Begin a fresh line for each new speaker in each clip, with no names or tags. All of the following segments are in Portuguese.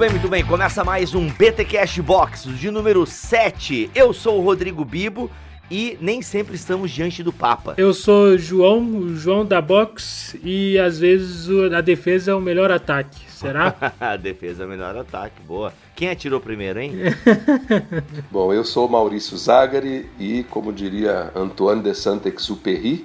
bem, muito bem. Começa mais um BT Cash Box de número 7. Eu sou o Rodrigo Bibo e nem sempre estamos diante do Papa.
Eu sou João, o João da Box, e às vezes a defesa é o melhor ataque. Será?
a defesa é o melhor ataque, boa. Quem atirou primeiro, hein?
Bom, eu sou Maurício Zagari e, como diria Antoine de Saint-Exupéry,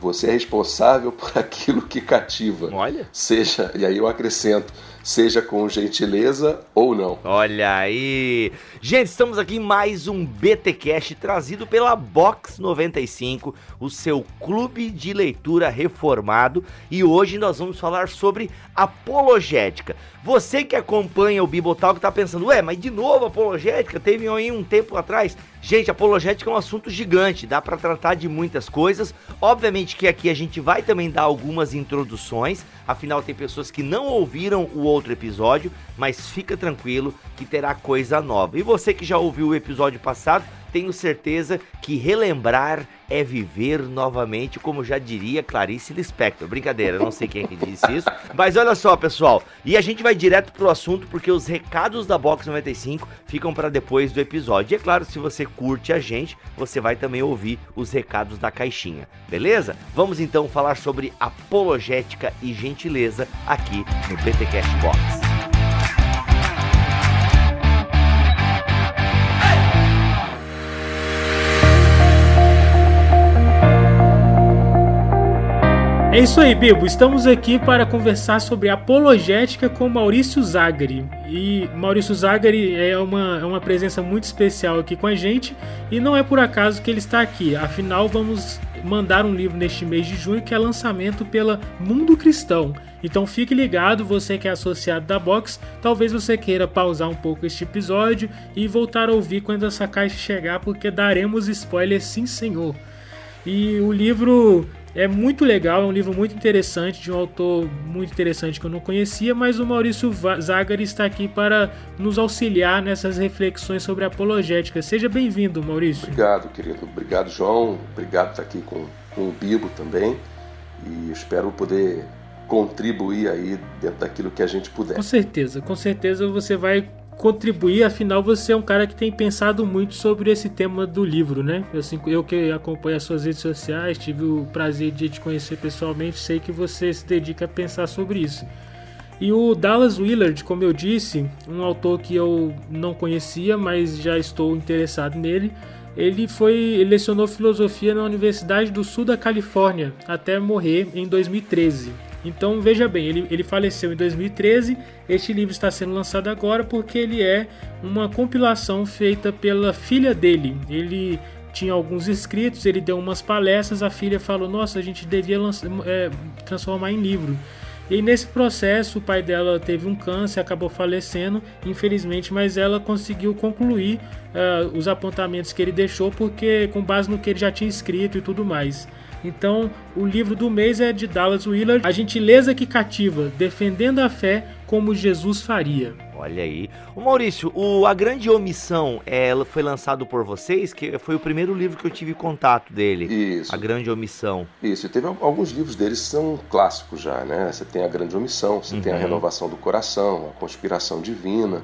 você é responsável por aquilo que cativa.
Olha.
Seja, e aí eu acrescento, seja com gentileza ou não.
Olha aí! Gente, estamos aqui em mais um BT Cash trazido pela Box 95, o seu clube de leitura reformado, e hoje nós vamos falar sobre apologética. Você que acompanha o Bibotal que tá pensando, ué, mas de novo apologética? Teve aí um tempo atrás. Gente, apologética é um assunto gigante, dá para tratar de muitas coisas. Obviamente que aqui a gente vai também dar algumas introduções, afinal tem pessoas que não ouviram o outro episódio, mas fica tranquilo que terá coisa nova. E você que já ouviu o episódio passado, tenho certeza que relembrar é viver novamente, como já diria Clarice Lispector. Brincadeira, não sei quem é que disse isso. Mas olha só, pessoal. E a gente vai direto pro assunto, porque os recados da Box 95 ficam para depois do episódio. E é claro, se você curte a gente, você vai também ouvir os recados da caixinha. Beleza? Vamos então falar sobre apologética e gentileza aqui no BTCast Box.
É isso aí, Bibo. Estamos aqui para conversar sobre apologética com Maurício Zagari. E Maurício Zagari é uma, é uma presença muito especial aqui com a gente e não é por acaso que ele está aqui. Afinal, vamos mandar um livro neste mês de junho que é lançamento pela Mundo Cristão. Então fique ligado, você que é associado da Box, talvez você queira pausar um pouco este episódio e voltar a ouvir quando essa caixa chegar, porque daremos spoilers sim, senhor. E o livro é muito legal, é um livro muito interessante, de um autor muito interessante que eu não conhecia, mas o Maurício Zagari está aqui para nos auxiliar nessas reflexões sobre apologética. Seja bem-vindo, Maurício.
Obrigado, querido. Obrigado, João. Obrigado por estar aqui com, com o Bibo também. E espero poder contribuir aí dentro daquilo que a gente puder.
Com certeza, com certeza você vai contribuir, afinal você é um cara que tem pensado muito sobre esse tema do livro, né? Assim, eu que acompanho as suas redes sociais, tive o prazer de te conhecer pessoalmente, sei que você se dedica a pensar sobre isso. E o Dallas Willard, como eu disse, um autor que eu não conhecia, mas já estou interessado nele, ele foi ele lecionou filosofia na Universidade do Sul da Califórnia até morrer em 2013. Então veja bem, ele, ele faleceu em 2013. Este livro está sendo lançado agora porque ele é uma compilação feita pela filha dele. Ele tinha alguns inscritos, ele deu umas palestras. A filha falou: Nossa, a gente devia é, transformar em livro. E nesse processo, o pai dela teve um câncer, acabou falecendo, infelizmente, mas ela conseguiu concluir uh, os apontamentos que ele deixou, porque com base no que ele já tinha escrito e tudo mais. Então, o livro do mês é de Dallas Willard, A Gentileza que Cativa, Defendendo a Fé como Jesus Faria.
Olha aí. O Maurício, o A Grande Omissão ela foi lançado por vocês, que foi o primeiro livro que eu tive contato dele.
Isso.
A Grande Omissão.
Isso, e teve alguns livros deles que são clássicos já, né? Você tem A Grande Omissão, você uhum. tem A Renovação do Coração, A Conspiração Divina.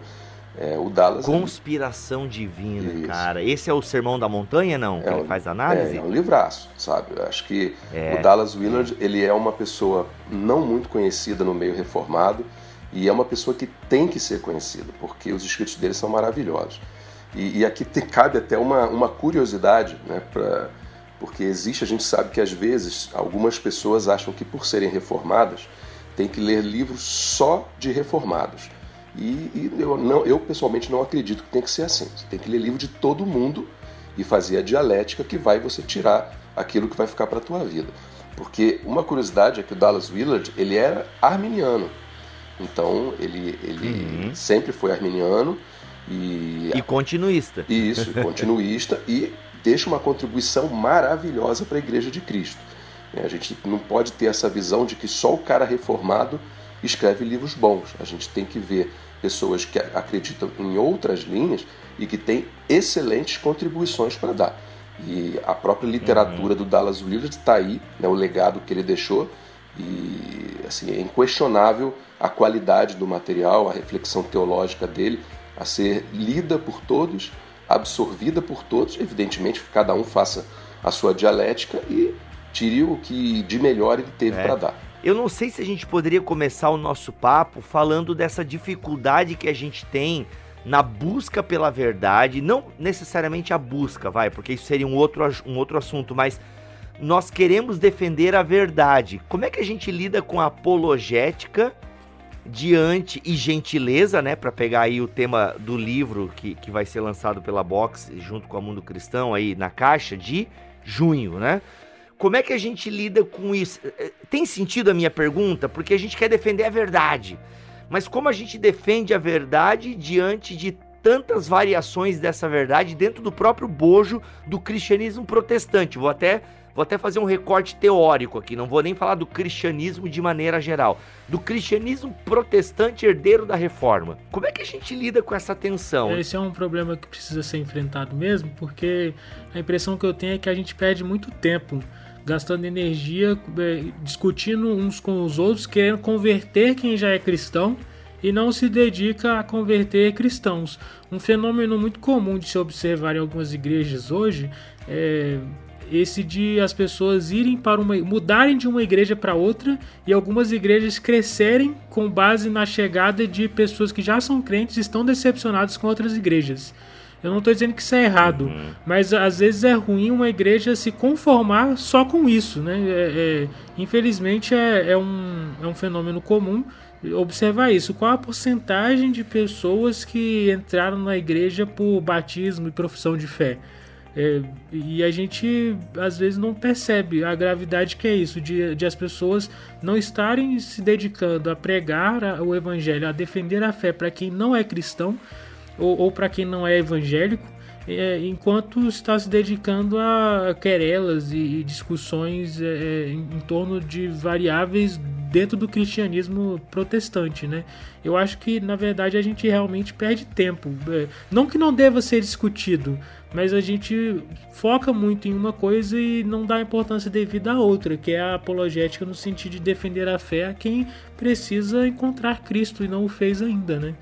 É, o Dallas.
Conspiração Divina, Isso. cara. Esse é o Sermão da Montanha, não? É que ele faz análise?
É, é um livraço, sabe? Eu acho que é. o Dallas Willard, ele é uma pessoa não muito conhecida no meio reformado e é uma pessoa que tem que ser conhecida, porque os escritos dele são maravilhosos. E, e aqui te, cabe até uma, uma curiosidade, né? Pra, porque existe, a gente sabe que às vezes algumas pessoas acham que por serem reformadas tem que ler livros só de reformados. E, e, eu, não, eu pessoalmente não acredito que tem que ser assim. Você tem que ler livro de todo mundo e fazer a dialética que vai você tirar aquilo que vai ficar para a tua vida. Porque uma curiosidade é que o Dallas Willard ele era arminiano. Então ele, ele uhum. sempre foi arminiano e
e continuista.
Isso, continuista e deixa uma contribuição maravilhosa para a Igreja de Cristo. A gente não pode ter essa visão de que só o cara reformado escreve livros bons. A gente tem que ver pessoas que acreditam em outras linhas e que têm excelentes contribuições para dar. E a própria literatura uhum. do Dallas Willard está aí, né, o legado que ele deixou, E assim, é inquestionável a qualidade do material, a reflexão teológica dele, a ser lida por todos, absorvida por todos. Evidentemente, cada um faça a sua dialética e tire o que de melhor ele teve é. para dar.
Eu não sei se a gente poderia começar o nosso papo falando dessa dificuldade que a gente tem na busca pela verdade, não necessariamente a busca, vai, porque isso seria um outro, um outro assunto, mas nós queremos defender a verdade. Como é que a gente lida com a apologética diante e gentileza, né, para pegar aí o tema do livro que, que vai ser lançado pela Box junto com a Mundo Cristão aí na caixa de junho, né? Como é que a gente lida com isso? É, tem sentido a minha pergunta? Porque a gente quer defender a verdade. Mas como a gente defende a verdade diante de tantas variações dessa verdade dentro do próprio bojo do cristianismo protestante? Vou até Vou até fazer um recorte teórico aqui, não vou nem falar do cristianismo de maneira geral, do cristianismo protestante herdeiro da reforma. Como é que a gente lida com essa tensão?
Esse é um problema que precisa ser enfrentado mesmo, porque a impressão que eu tenho é que a gente perde muito tempo gastando energia é, discutindo uns com os outros, querendo converter quem já é cristão e não se dedica a converter cristãos. Um fenômeno muito comum de se observar em algumas igrejas hoje é esse de as pessoas irem para uma mudarem de uma igreja para outra e algumas igrejas crescerem com base na chegada de pessoas que já são crentes e estão decepcionadas com outras igrejas. Eu não estou dizendo que isso é errado, uhum. mas às vezes é ruim uma igreja se conformar só com isso, né? É, é, infelizmente é, é, um, é um fenômeno comum observar isso. Qual a porcentagem de pessoas que entraram na igreja por batismo e profissão de fé? É, e a gente às vezes não percebe a gravidade que é isso, de, de as pessoas não estarem se dedicando a pregar o evangelho, a defender a fé para quem não é cristão ou, ou para quem não é evangélico, é, enquanto está se dedicando a querelas e, e discussões é, é em, em torno de variáveis dentro do cristianismo protestante, né? Eu acho que na verdade a gente realmente perde tempo. É, não que não deva ser discutido, mas a gente foca muito em uma coisa e não dá importância devida à outra, que é a apologética no sentido de defender a fé a quem precisa encontrar Cristo e não o fez ainda, né?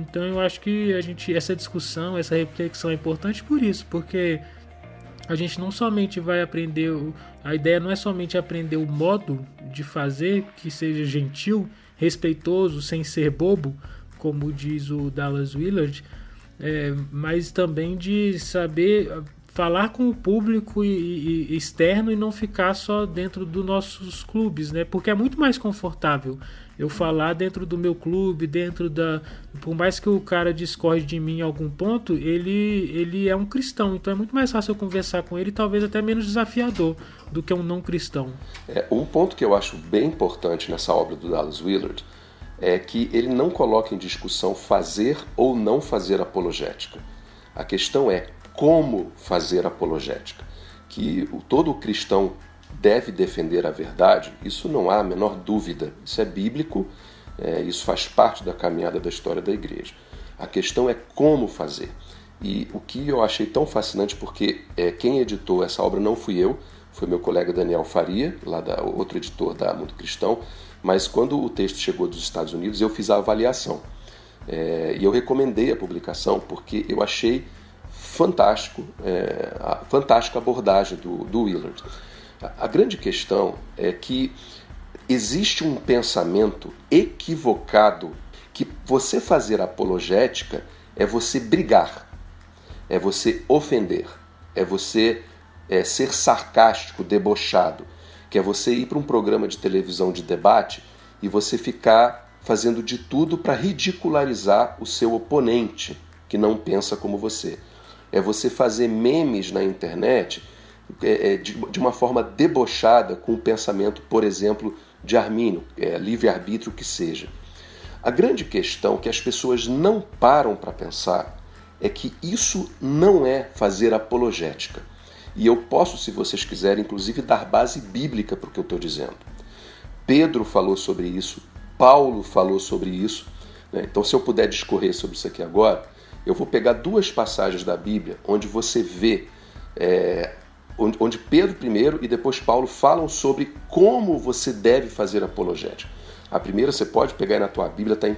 Então eu acho que a gente essa discussão, essa reflexão é importante por isso, porque a gente não somente vai aprender, a ideia não é somente aprender o modo de fazer que seja gentil, respeitoso, sem ser bobo, como diz o Dallas Willard, é, mas também de saber falar com o público e, e, externo e não ficar só dentro dos nossos clubes, né? Porque é muito mais confortável eu falar dentro do meu clube, dentro da, por mais que o cara discorde de mim em algum ponto, ele ele é um cristão, então é muito mais fácil eu conversar com ele, talvez até menos desafiador do que um não cristão.
É, um ponto que eu acho bem importante nessa obra do Dallas Willard é que ele não coloca em discussão fazer ou não fazer apologética. A questão é como fazer apologética. Que todo cristão deve defender a verdade, isso não há a menor dúvida. Isso é bíblico, é, isso faz parte da caminhada da história da igreja. A questão é como fazer. E o que eu achei tão fascinante, porque é, quem editou essa obra não fui eu, foi meu colega Daniel Faria, lá da outro editor da Mundo Cristão, mas quando o texto chegou dos Estados Unidos, eu fiz a avaliação. É, e eu recomendei a publicação porque eu achei fantástico, é, a fantástica abordagem do, do Willard. A, a grande questão é que existe um pensamento equivocado que você fazer apologética é você brigar, é você ofender, é você é, ser sarcástico, debochado que é você ir para um programa de televisão de debate e você ficar fazendo de tudo para ridicularizar o seu oponente que não pensa como você. É você fazer memes na internet é, é, de, uma forma debochada com o pensamento, por exemplo, de Armínio, é, livre-arbítrio que seja. A grande questão que as pessoas não param para pensar é que isso não é fazer apologética. E eu posso, se vocês quiserem, inclusive dar base bíblica para o que eu estou dizendo. Pedro falou sobre isso, Paulo falou sobre isso. Né? Então, se eu puder discorrer sobre isso aqui agora, eu vou pegar duas passagens da Bíblia onde você vê é, onde Pedro primeiro e depois Paulo falam sobre como você deve fazer apologética. A primeira você pode pegar aí na tua Bíblia, está em 1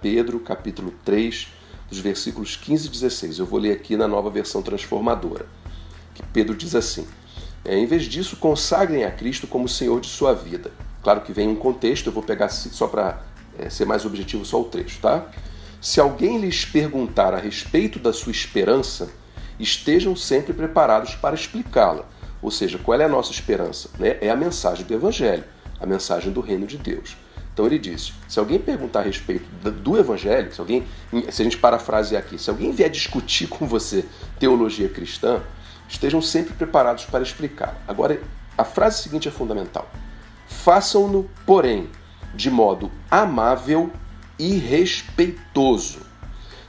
Pedro, capítulo 3, dos versículos 15 e 16. Eu vou ler aqui na nova versão transformadora, que Pedro diz assim: é, Em vez disso, consagrem a Cristo como Senhor de sua vida. Claro que vem um contexto, eu vou pegar só para é, ser mais objetivo só o trecho, tá? Se alguém lhes perguntar a respeito da sua esperança, estejam sempre preparados para explicá-la. Ou seja, qual é a nossa esperança? Né? É a mensagem do Evangelho, a mensagem do reino de Deus. Então ele disse: se alguém perguntar a respeito do Evangelho, se alguém, se a gente parafrasear aqui, se alguém vier discutir com você teologia cristã, estejam sempre preparados para explicar. Agora, a frase seguinte é fundamental: façam-no, porém, de modo amável e respeitoso.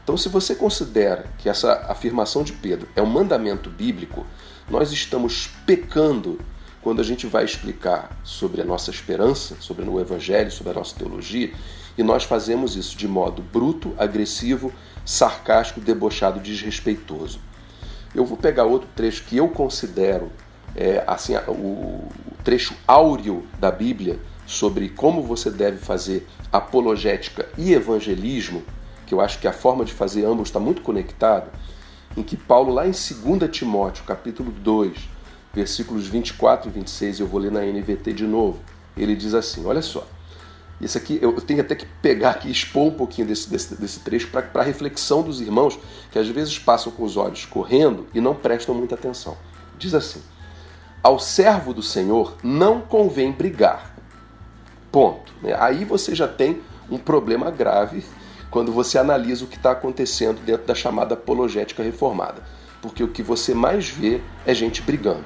Então, se você considera que essa afirmação de Pedro é um mandamento bíblico, nós estamos pecando quando a gente vai explicar sobre a nossa esperança, sobre o Evangelho, sobre a nossa teologia, e nós fazemos isso de modo bruto, agressivo, sarcástico, debochado, desrespeitoso. Eu vou pegar outro trecho que eu considero é, assim o trecho áureo da Bíblia sobre como você deve fazer apologética e evangelismo, que eu acho que a forma de fazer ambos está muito conectada, em que Paulo, lá em 2 Timóteo, capítulo 2, versículos 24 e 26, eu vou ler na NVT de novo. Ele diz assim: olha só. Isso aqui eu tenho até que pegar aqui expor um pouquinho desse, desse, desse trecho para a reflexão dos irmãos que às vezes passam com os olhos correndo e não prestam muita atenção. Diz assim: Ao servo do Senhor não convém brigar. Ponto. Né? Aí você já tem um problema grave quando você analisa o que está acontecendo dentro da chamada apologética reformada. Porque o que você mais vê é gente brigando.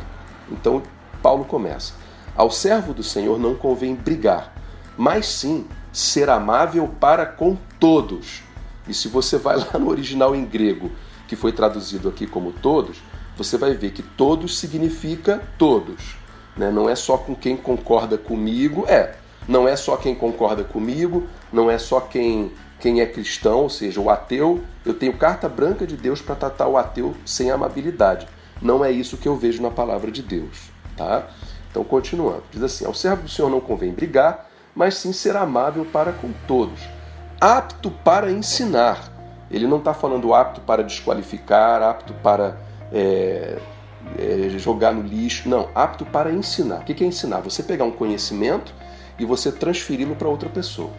Então, Paulo começa: Ao servo do Senhor não convém brigar, mas sim ser amável para com todos. E se você vai lá no original em grego, que foi traduzido aqui como todos, você vai ver que todos significa todos. Né? Não é só com quem concorda comigo, é. Não é só quem concorda comigo, não é só quem, quem é cristão, ou seja, o ateu. Eu tenho carta branca de Deus para tratar o ateu sem amabilidade. Não é isso que eu vejo na palavra de Deus, tá? Então, continuando, diz assim: Ao servo do Senhor não convém brigar, mas sim ser amável para com todos, apto para ensinar. Ele não está falando apto para desqualificar, apto para é, é, jogar no lixo, não, apto para ensinar. O que é ensinar? Você pegar um conhecimento e você transferi-lo para outra pessoa.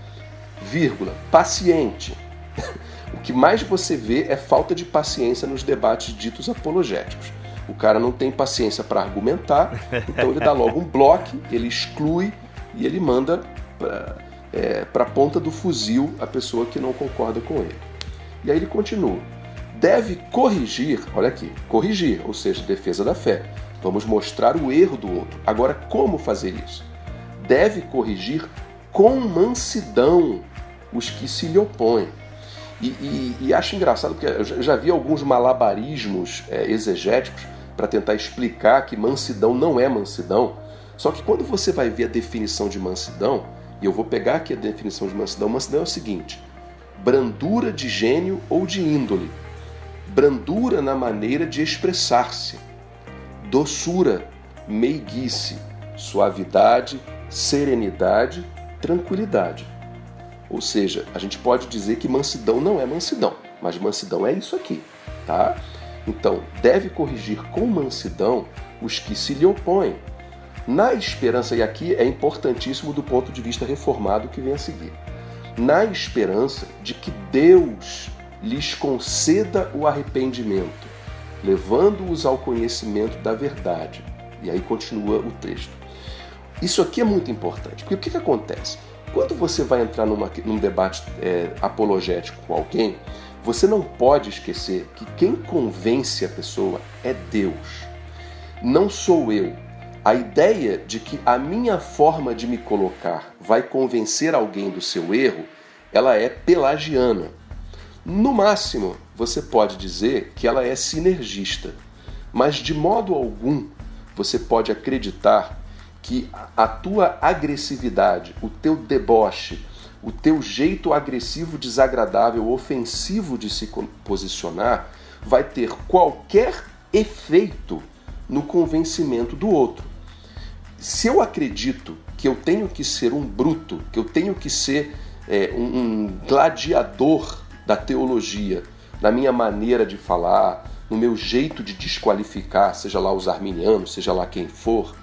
Vírgula, paciente. o que mais você vê é falta de paciência nos debates ditos apologéticos. O cara não tem paciência para argumentar, então ele dá logo um bloco, ele exclui e ele manda para é, a ponta do fuzil a pessoa que não concorda com ele. E aí ele continua. Deve corrigir, olha aqui, corrigir, ou seja, defesa da fé. Vamos mostrar o erro do outro. Agora, como fazer isso? Deve corrigir com mansidão os que se lhe opõem. E, e, e acho engraçado porque eu já vi alguns malabarismos é, exegéticos para tentar explicar que mansidão não é mansidão. Só que quando você vai ver a definição de mansidão, e eu vou pegar aqui a definição de mansidão, mansidão é o seguinte: brandura de gênio ou de índole, brandura na maneira de expressar-se, doçura, meiguice, suavidade, serenidade, tranquilidade. Ou seja, a gente pode dizer que mansidão não é mansidão, mas mansidão é isso aqui, tá? Então, deve corrigir com mansidão os que se lhe opõem, na esperança, e aqui é importantíssimo do ponto de vista reformado que vem a seguir, na esperança de que Deus lhes conceda o arrependimento, levando-os ao conhecimento da verdade. E aí continua o texto. Isso aqui é muito importante, porque o que, que acontece? Quando você vai entrar numa, num debate é, apologético com alguém, você não pode esquecer que quem convence a pessoa é Deus. Não sou eu. A ideia de que a minha forma de me colocar vai convencer alguém do seu erro, ela é pelagiana. No máximo, você pode dizer que ela é sinergista, mas de modo algum você pode acreditar que a tua agressividade, o teu deboche, o teu jeito agressivo, desagradável, ofensivo de se posicionar vai ter qualquer efeito no convencimento do outro. Se eu acredito que eu tenho que ser um bruto, que eu tenho que ser é, um, um gladiador da teologia, na minha maneira de falar, no meu jeito de desqualificar, seja lá os arminianos, seja lá quem for,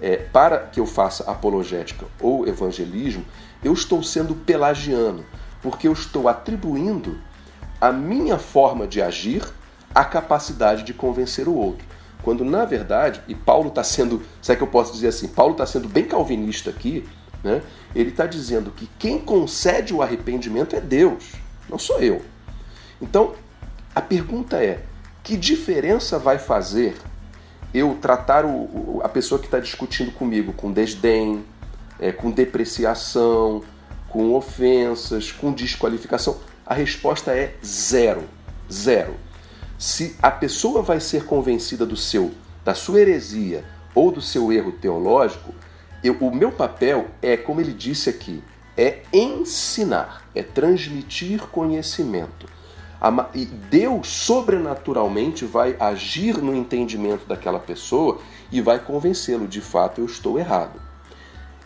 é, para que eu faça apologética ou evangelismo, eu estou sendo pelagiano, porque eu estou atribuindo a minha forma de agir à capacidade de convencer o outro. Quando na verdade, e Paulo está sendo, será que eu posso dizer assim, Paulo está sendo bem calvinista aqui, né? ele está dizendo que quem concede o arrependimento é Deus, não sou eu. Então, a pergunta é: que diferença vai fazer eu tratar o, a pessoa que está discutindo comigo com desdém, é, com depreciação, com ofensas, com desqualificação? A resposta é zero. Zero. Se a pessoa vai ser convencida do seu, da sua heresia ou do seu erro teológico, eu, o meu papel é, como ele disse aqui, é ensinar, é transmitir conhecimento. E Deus sobrenaturalmente vai agir no entendimento daquela pessoa e vai convencê-lo, de fato eu estou errado.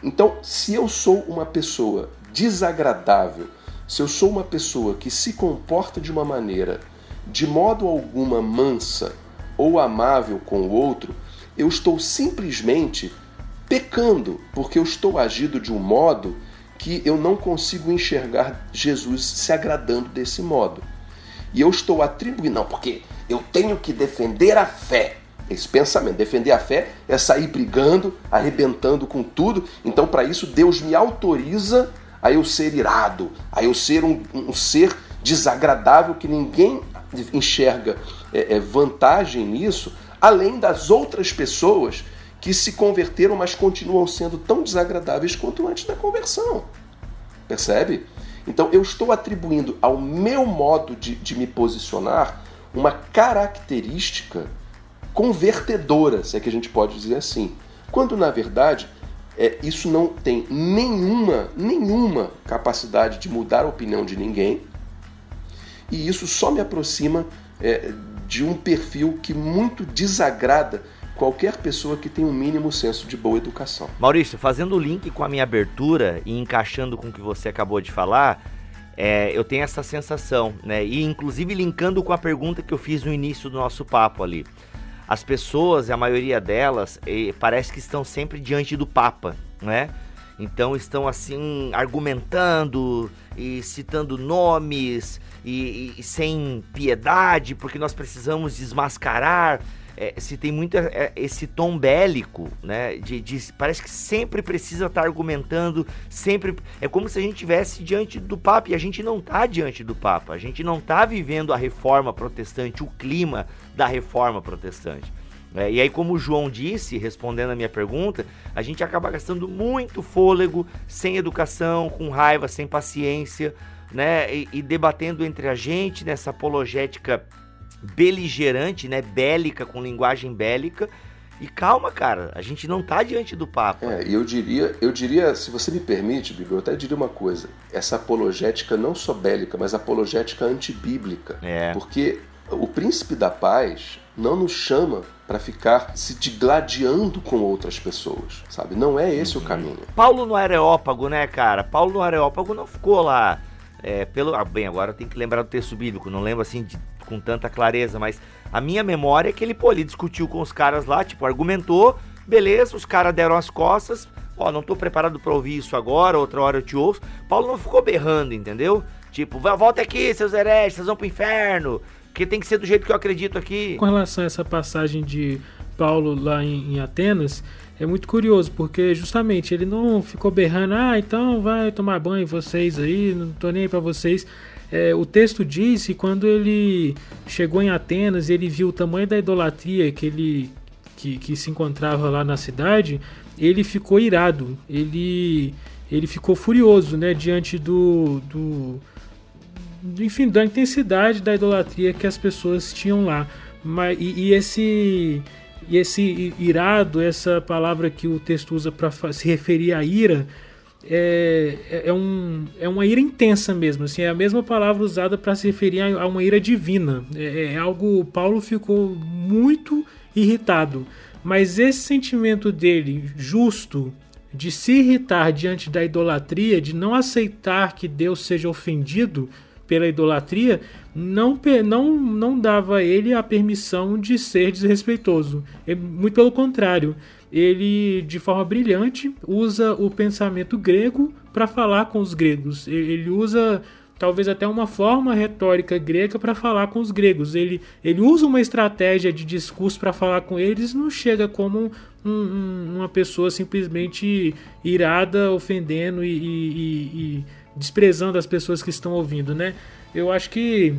Então, se eu sou uma pessoa desagradável, se eu sou uma pessoa que se comporta de uma maneira de modo alguma mansa ou amável com o outro, eu estou simplesmente pecando, porque eu estou agindo de um modo que eu não consigo enxergar Jesus se agradando desse modo. E eu estou atribuindo, não, porque eu tenho que defender a fé. Esse pensamento, defender a fé é sair brigando, arrebentando com tudo. Então, para isso, Deus me autoriza a eu ser irado, a eu ser um, um ser desagradável que ninguém enxerga é, é, vantagem nisso, além das outras pessoas que se converteram, mas continuam sendo tão desagradáveis quanto antes da conversão. Percebe? Então eu estou atribuindo ao meu modo de, de me posicionar uma característica convertedora, se é que a gente pode dizer assim. Quando na verdade é, isso não tem nenhuma, nenhuma capacidade de mudar a opinião de ninguém, e isso só me aproxima é, de um perfil que muito desagrada qualquer pessoa que tem um mínimo senso de boa educação.
Maurício, fazendo o link com a minha abertura e encaixando com o que você acabou de falar, é, eu tenho essa sensação, né? E inclusive linkando com a pergunta que eu fiz no início do nosso papo ali. As pessoas, a maioria delas, parece que estão sempre diante do Papa, né? Então estão assim argumentando e citando nomes e, e, sem piedade, porque nós precisamos desmascarar. É, se tem muito é, é, esse tom bélico, né? De, de, parece que sempre precisa estar tá argumentando, sempre. É como se a gente estivesse diante do Papa e a gente não está diante do Papa. A gente não está vivendo a reforma protestante, o clima da reforma protestante. É, e aí, como o João disse, respondendo a minha pergunta, a gente acaba gastando muito fôlego, sem educação, com raiva, sem paciência, né? E, e debatendo entre a gente nessa apologética beligerante, né? Bélica, com linguagem bélica. E calma, cara, a gente não tá diante do Papa.
É, e eu diria, eu diria, se você me permite, Bíblia, eu até diria uma coisa. Essa apologética não só bélica, mas apologética antibíblica. É. Porque o príncipe da paz não nos chama para ficar se digladiando com outras pessoas, sabe? Não é esse uhum. o caminho.
Paulo no Areópago, né, cara? Paulo no Areópago não ficou lá é, pelo. Ah, bem, agora tem que lembrar do texto bíblico, não lembro assim de, com tanta clareza, mas a minha memória é que ele, pô, ele discutiu com os caras lá, tipo, argumentou, beleza, os caras deram as costas, ó, não tô preparado para ouvir isso agora, outra hora eu te ouço. Paulo não ficou berrando, entendeu? Tipo, volta aqui, seus hereges, vocês vão pro inferno. Porque tem que ser do jeito que eu acredito aqui.
Com relação a essa passagem de Paulo lá em, em Atenas, é muito curioso, porque justamente ele não ficou berrando, ah, então vai tomar banho vocês aí, não tô nem aí pra vocês. É, o texto diz que quando ele chegou em Atenas, ele viu o tamanho da idolatria que ele que, que se encontrava lá na cidade, ele ficou irado, ele, ele ficou furioso né, diante do, do, enfim, da intensidade da idolatria que as pessoas tinham lá. Mas, e, e esse e esse irado, essa palavra que o texto usa para se referir à ira, é, é, é, um, é uma ira intensa mesmo. Assim, é a mesma palavra usada para se referir a, uma ira divina. É, é, algo. Paulo ficou muito irritado. Mas esse sentimento dele, justo, de se irritar diante da idolatria, de não aceitar que Deus seja ofendido pela idolatria, não, não, não dava a ele a permissão de ser desrespeitoso. Muito pelo contrário, ele, de forma brilhante, usa o pensamento grego para falar com os gregos. Ele usa talvez até uma forma retórica grega para falar com os gregos. Ele, ele usa uma estratégia de discurso para falar com eles, não chega como um, um, uma pessoa simplesmente irada, ofendendo e, e, e, desprezando as pessoas que estão ouvindo, né? Eu acho que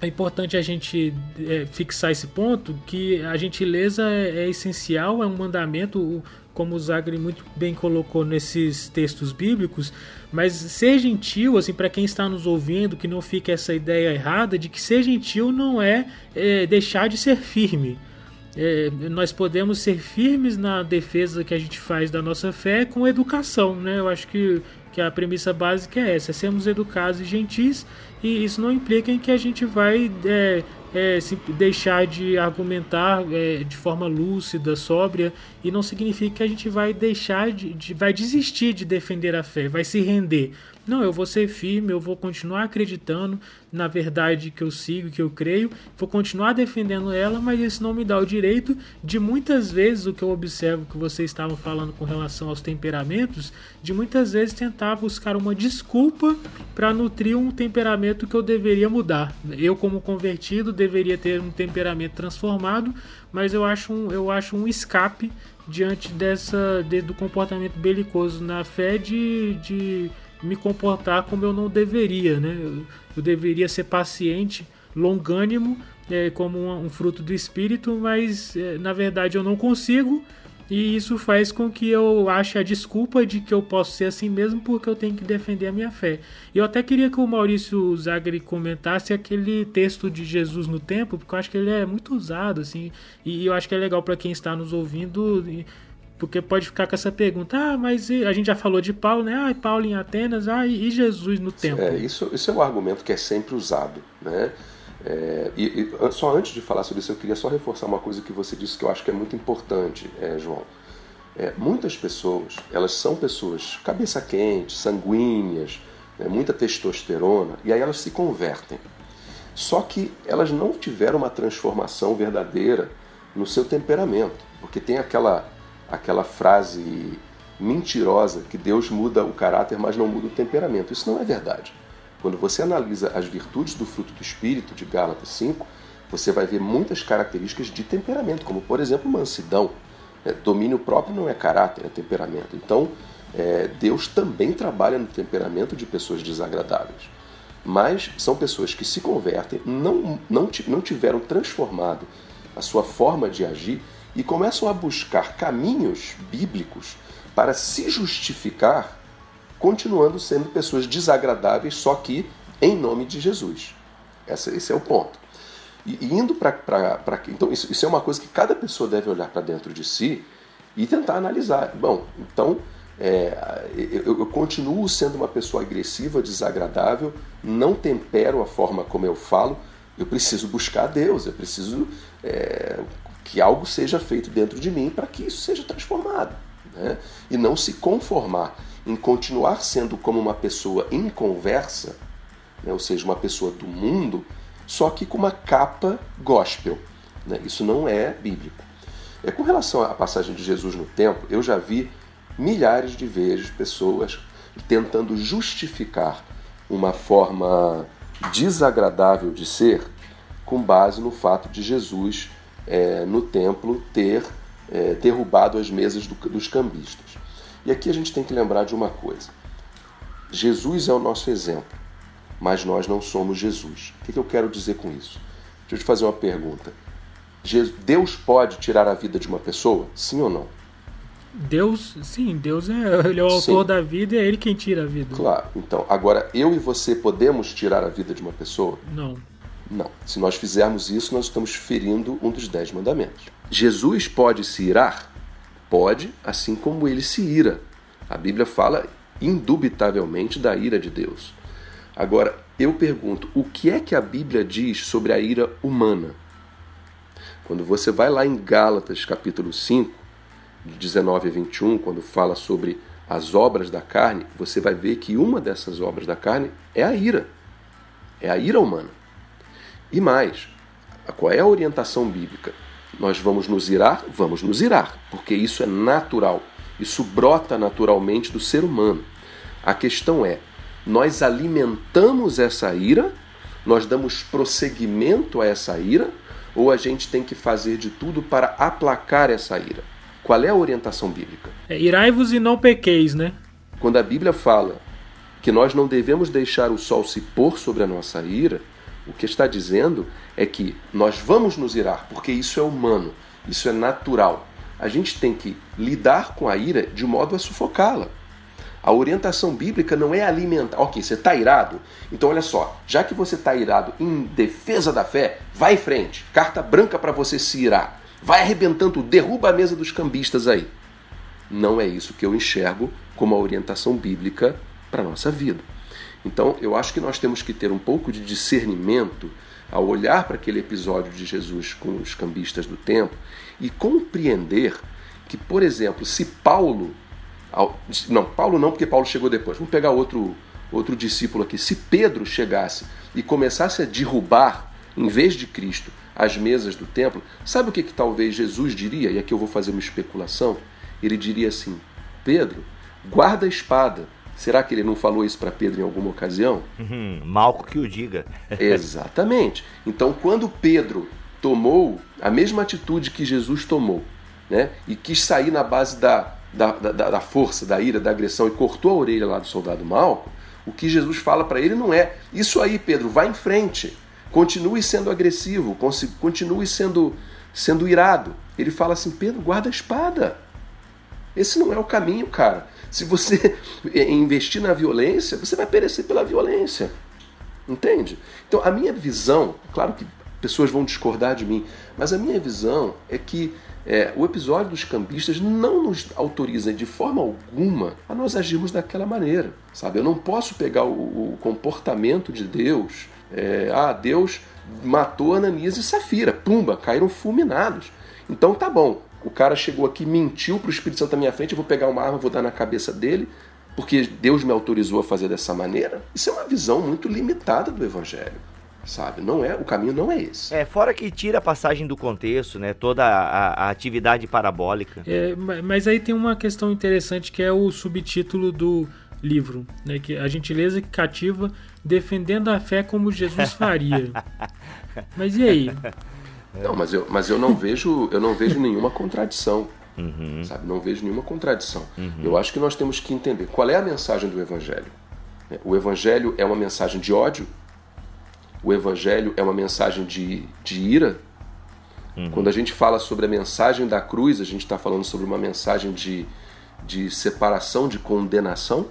é importante a gente é, fixar esse ponto, que a gentileza é, é essencial, é um mandamento, como o Zagre muito bem colocou nesses textos bíblicos, mas ser gentil, assim, para quem está nos ouvindo, que não fique essa ideia errada de que ser gentil não é, é deixar de ser firme. É, nós podemos ser firmes na defesa que a gente faz da nossa fé com educação, né? Eu acho que, que a premissa básica é essa: é sermos educados e gentis, e isso não implica em que a gente vai é, é, deixar de argumentar é, de forma lúcida, sóbria, e não significa que a gente vai deixar de, de, vai desistir de defender a fé, vai se render. Não, eu vou ser firme, eu vou continuar acreditando na verdade que eu sigo, que eu creio, vou continuar defendendo ela, mas isso não me dá o direito de muitas vezes o que eu observo que vocês estavam falando com relação aos temperamentos, de muitas vezes tentar buscar uma desculpa para nutrir um temperamento que eu deveria mudar. Eu como convertido deveria ter um temperamento transformado, mas eu acho um, eu acho um escape diante dessa de, do comportamento belicoso na fé de, de me comportar como eu não deveria, né? Eu, deveria ser paciente, longânimo, é, como um, um, fruto do espírito, mas é, na verdade eu não consigo. E isso faz com que eu ache a desculpa de que eu posso ser assim mesmo porque eu tenho que defender a minha fé. E eu até queria que o Maurício Zagre comentasse aquele texto de Jesus no templo, porque eu acho que ele é muito usado, assim, e eu acho que é legal para quem está nos ouvindo porque pode ficar com essa pergunta, ah, mas a gente já falou de Paulo, né? Ah, Paulo em Atenas, ah, e Jesus no templo?
É, isso, isso é um argumento que é sempre usado, né? É, e, e, só antes de falar sobre isso, eu queria só reforçar uma coisa que você disse que eu acho que é muito importante, é, João. É, muitas pessoas, elas são pessoas cabeça quente, sanguíneas, né, muita testosterona, e aí elas se convertem. Só que elas não tiveram uma transformação verdadeira no seu temperamento, porque tem aquela aquela frase mentirosa que Deus muda o caráter, mas não muda o temperamento. Isso não é verdade. Quando você analisa as virtudes do fruto do Espírito, de Gálatas 5, você vai ver muitas características de temperamento, como por exemplo mansidão. É, domínio próprio não é caráter, é temperamento. Então, é, Deus também trabalha no temperamento de pessoas desagradáveis. Mas são pessoas que se convertem, não, não, não tiveram transformado a sua forma de agir e começam a buscar caminhos bíblicos para se justificar, continuando sendo pessoas desagradáveis, só que em nome de Jesus. Esse, esse é o ponto. E, e indo para. Então, isso, isso é uma coisa que cada pessoa deve olhar para dentro de si e tentar analisar. Bom, então. É, eu, eu, continuo sendo uma pessoa agressiva, desagradável, não tempero a forma como eu falo, eu preciso buscar Deus, eu preciso é, que algo seja feito dentro de mim para que isso seja transformado. Né? E não se conformar em continuar sendo como uma pessoa inconversa, né? ou seja, uma pessoa do mundo, só que com uma capa gospel. Né? Isso não é bíblico. É, com relação à passagem de Jesus no templo, eu já vi milhares de vezes pessoas tentando justificar uma forma desagradável de ser com base no fato de Jesus é, no templo ter é, derrubado as mesas do, dos cambistas. E aqui a gente tem que lembrar de uma coisa: Jesus é o nosso exemplo, mas nós não somos Jesus. O que, que eu quero dizer com isso? Deixa eu te fazer uma pergunta. Deus pode tirar a vida de uma pessoa? Sim ou não?
Deus, sim, Deus é, ele é o autor sim. da vida e é ele quem tira a vida.
Claro. Então, agora eu e você podemos tirar a vida de uma pessoa?
Não.
Não. Se nós fizermos isso, nós estamos ferindo um dos dez mandamentos. Jesus pode se irar? Pode, assim como ele se ira. A Bíblia fala indubitavelmente da ira de Deus. Agora, eu pergunto, o que é que a Bíblia diz sobre a ira humana? Quando você vai lá em Gálatas, capítulo 5, de 19 a 21, quando fala sobre as obras da carne, você vai ver que uma dessas obras da carne é a ira. É a ira humana. E mais, qual é a orientação bíblica? Nós vamos nos irar? Vamos nos irar, porque isso é natural. Isso brota naturalmente do ser humano. A questão é: nós alimentamos essa ira, nós damos prosseguimento a essa ira, ou a gente tem que fazer de tudo para aplacar essa ira? Qual é a orientação bíblica?
É, Irai-vos e não pequeis, né?
Quando a Bíblia fala que nós não devemos deixar o sol se pôr sobre a nossa ira, o que está dizendo é que nós vamos nos irar, porque isso é humano, isso é natural. A gente tem que lidar com a ira de modo a sufocá-la. A orientação bíblica não é alimentar. Ok, você está irado? Então olha só, já que você está irado em defesa da fé, vai em frente. Carta branca para você se irar. Vai arrebentando, derruba a mesa dos cambistas aí. Não é isso que eu enxergo como a orientação bíblica para a nossa vida. Então eu acho que nós temos que ter um pouco de discernimento ao olhar para aquele episódio de Jesus com os cambistas do templo e compreender que, por exemplo, se Paulo não, Paulo não, porque Paulo chegou depois. Vamos pegar outro, outro discípulo aqui. Se Pedro chegasse e começasse a derrubar, em vez de Cristo, as mesas do templo, sabe o que, que talvez Jesus diria? E aqui eu vou fazer uma especulação. Ele diria assim: Pedro, guarda a espada. Será que ele não falou isso para Pedro em alguma ocasião?
Uhum, Malco que o diga.
Exatamente. Então, quando Pedro tomou a mesma atitude que Jesus tomou, né, e quis sair na base da da, da, da, força, da ira, da agressão e cortou a orelha lá do soldado Malco, o que Jesus fala para ele não é isso aí, Pedro, vá em frente, continue sendo agressivo, continue sendo, sendo irado. Ele fala assim: Pedro, guarda a espada. Esse não é o caminho, cara. Se você investir na violência, você vai perecer pela violência. Entende? Então, a minha visão, claro que pessoas vão discordar de mim, mas a minha visão é que é, o episódio dos cambistas não nos autoriza de forma alguma a nós agirmos daquela maneira, sabe? Eu não posso pegar o, o comportamento de Deus, é, ah, Deus matou Ananias e Safira, pumba, caíram fulminados. Então tá bom, o cara chegou aqui, mentiu para o Espírito Santo na minha frente, eu vou pegar uma arma, vou dar na cabeça dele, porque Deus me autorizou a fazer dessa maneira. Isso é uma visão muito limitada do Evangelho sabe? Não é, o caminho não é esse.
É, fora que tira a passagem do contexto, né? Toda a, a atividade parabólica.
É, mas aí tem uma questão interessante que é o subtítulo do livro, né? Que a gentileza que cativa defendendo a fé como Jesus faria. mas e aí?
Não, mas eu, mas eu não vejo, eu não vejo nenhuma contradição. Uhum. Sabe? Não vejo nenhuma contradição. Uhum. Eu acho que nós temos que entender qual é a mensagem do Evangelho. O Evangelho é uma mensagem de ódio o evangelho é uma mensagem de, de ira. Uhum. Quando a gente fala sobre a mensagem da cruz, a gente está falando sobre uma mensagem de, de separação, de condenação.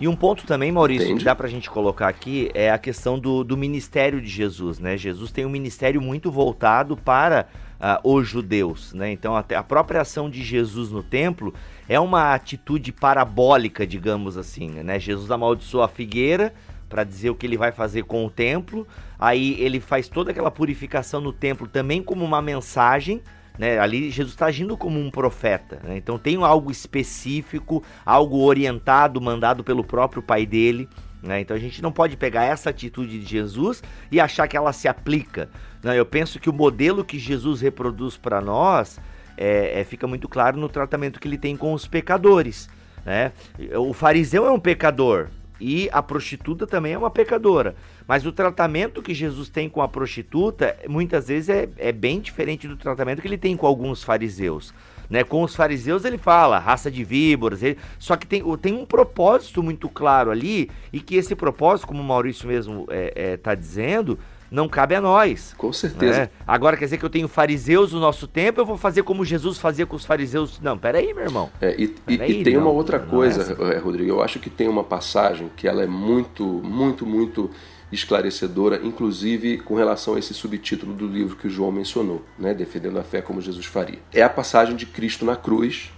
E um ponto também, Maurício, Entende? que dá para a gente colocar aqui é a questão do, do ministério de Jesus. Né? Jesus tem um ministério muito voltado para uh, os judeus. Né? Então, até a própria ação de Jesus no templo é uma atitude parabólica, digamos assim. Né? Jesus amaldiçoa a figueira para dizer o que ele vai fazer com o templo. Aí ele faz toda aquela purificação no templo também como uma mensagem. Né? Ali Jesus está agindo como um profeta. Né? Então tem algo específico, algo orientado, mandado pelo próprio pai dele. Né? Então a gente não pode pegar essa atitude de Jesus e achar que ela se aplica. Né? Eu penso que o modelo que Jesus reproduz para nós é, é, fica muito claro no tratamento que ele tem com os pecadores. Né? O fariseu é um pecador, e a prostituta também é uma pecadora. Mas o tratamento que Jesus tem com a prostituta, muitas vezes, é, é bem diferente do tratamento que ele tem com alguns fariseus. Né? Com os fariseus ele fala raça de víboras, ele... só que tem, tem um propósito muito claro ali, e que esse propósito, como o Maurício mesmo está é, é, tá dizendo, não cabe a nós.
Com certeza. Né?
Agora quer dizer que eu tenho fariseus no nosso tempo, eu vou fazer como Jesus fazia com os fariseus. Não, peraí, meu irmão.
É, e, e, e, tem não, uma outra coisa, é assim. Rodrigo. Eu acho que tem uma passagem que ela é muito, muito, muito esclarecedora, inclusive com relação a esse subtítulo do livro que o João mencionou, né? Defendendo a fé como Jesus faria. É a passagem de Cristo na cruz.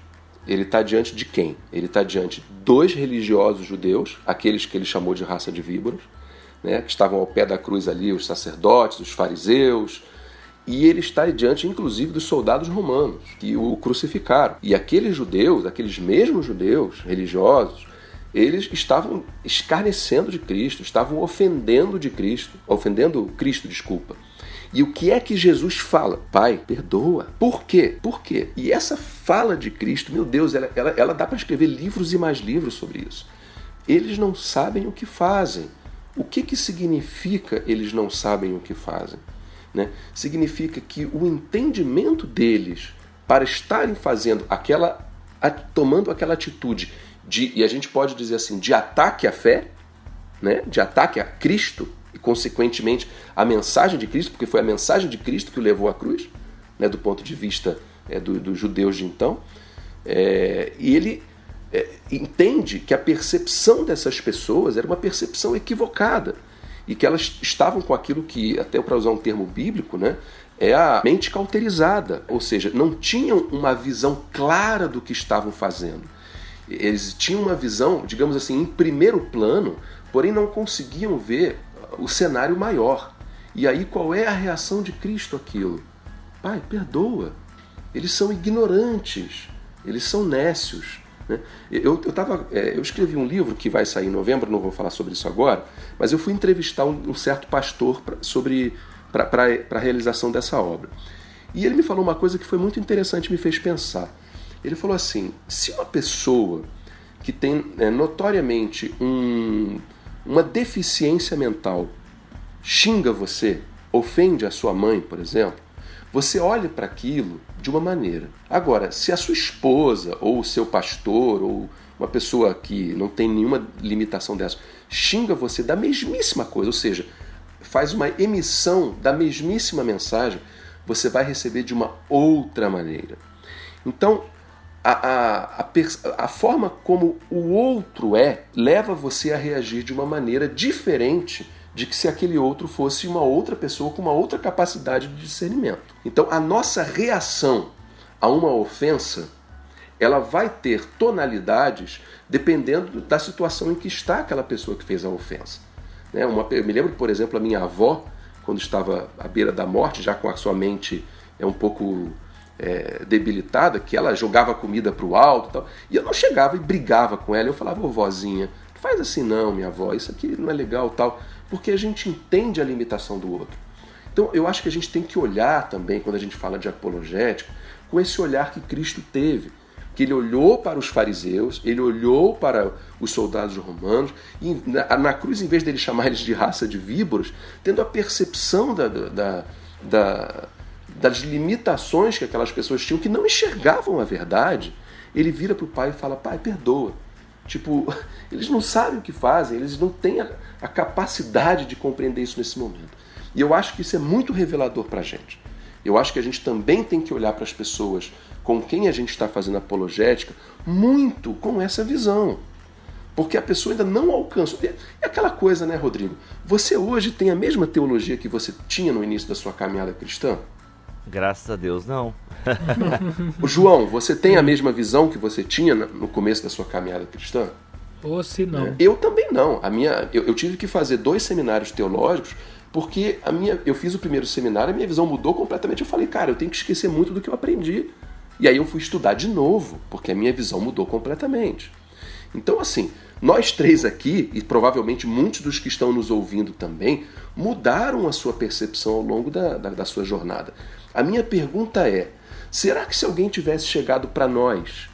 Ele está diante de quem? Ele está diante dos religiosos judeus, aqueles que ele chamou de raça de víboras, né, que estavam ao pé da cruz ali, os sacerdotes, os fariseus, E ele está diante, inclusive, dos soldados romanos que o crucificaram. E aqueles judeus, aqueles mesmos judeus religiosos, eles estavam escarnecendo de Cristo, estavam ofendendo de Cristo, ofendendo Cristo, desculpa. E o que é que Jesus fala? Pai, perdoa. Por quê? Por quê? E essa fala de Cristo, meu Deus, ela, ela, ela dá para escrever livros e mais livros sobre isso. Eles não sabem o que fazem. O que, que significa eles não sabem o que fazem? Né? Significa que o entendimento deles para estarem fazendo aquela, tomando aquela atitude de, e a gente pode dizer assim, de ataque à fé, né? de ataque a Cristo, e consequentemente a mensagem de Cristo, porque foi a mensagem de Cristo que o levou à cruz, né? do ponto de vista é, dos do judeus de então, é, e ele é, entende que a percepção dessas pessoas era uma percepção equivocada e que elas estavam com aquilo que, até para usar um termo bíblico, né, é a mente cauterizada, ou seja, não tinham uma visão clara do que estavam fazendo. Eles tinham uma visão, digamos assim, em primeiro plano, porém não conseguiam ver o cenário maior. E aí qual é a reação de Cristo àquilo? Pai, perdoa. Eles são ignorantes, eles são nécios. Né? Eu, eu, tava, é, eu escrevi um livro que vai sair em novembro, não vou falar sobre isso agora, mas eu fui entrevistar um, um certo pastor pra, sobre para a realização dessa obra. E ele me falou uma coisa que foi muito interessante, me fez pensar. Ele falou assim: se uma pessoa que tem é, notoriamente um, uma deficiência mental xinga você, ofende a sua mãe, por exemplo, você olha para aquilo de uma maneira. Agora, se a sua esposa, ou o seu pastor, ou uma pessoa que não tem nenhuma limitação dessa, xinga você da mesmíssima coisa, ou seja, faz uma emissão da mesmíssima mensagem, você vai receber de uma outra maneira. Então, a, a, a, a, forma como o outro é leva você a reagir de uma maneira diferente de que se aquele outro fosse uma outra pessoa com uma outra capacidade de discernimento. Então, a nossa reação a uma ofensa, ela vai ter tonalidades dependendo da situação em que está aquela pessoa que fez a ofensa. Né? Uma, eu me lembro, por exemplo, a minha avó, quando estava à beira da morte, já com a sua mente é um pouco é, debilitada, que ela jogava comida para o alto e tal, e eu não chegava e brigava com ela. Eu falava, vozinha, faz assim não, minha avó, isso aqui não é legal tal porque a gente entende a limitação do outro. Então eu acho que a gente tem que olhar também, quando a gente fala de apologética, com esse olhar que Cristo teve. Que ele olhou para os fariseus, ele olhou para os soldados romanos, e na, na cruz, em vez dele chamar eles de raça de víboras, tendo a percepção da, da, da, das limitações que aquelas pessoas tinham, que não enxergavam a verdade, ele vira para o pai e fala: Pai, perdoa. Tipo, eles não sabem o que fazem, eles não têm a, a capacidade de compreender isso nesse momento. E eu acho que isso é muito revelador para a gente. Eu acho que a gente também tem que olhar para as pessoas com quem a gente está fazendo apologética muito com essa visão. Porque a pessoa ainda não alcança. É aquela coisa, né, Rodrigo? Você hoje tem a mesma teologia que você tinha no início da sua caminhada cristã?
Graças a Deus, não.
João, você tem a mesma visão que você tinha no começo da sua caminhada cristã?
Ou se não. É.
Eu também não. A minha, eu, eu, tive que fazer dois seminários teológicos porque a minha, eu fiz o primeiro seminário, a minha visão mudou completamente. Eu falei, cara, eu tenho que esquecer muito do que eu aprendi. E aí eu fui estudar de novo, porque a minha visão mudou completamente. Então, assim, nós três aqui, e provavelmente muitos dos que estão nos ouvindo também, mudaram a sua percepção ao longo da, da, da sua jornada. A minha pergunta é: será que se alguém tivesse chegado para nós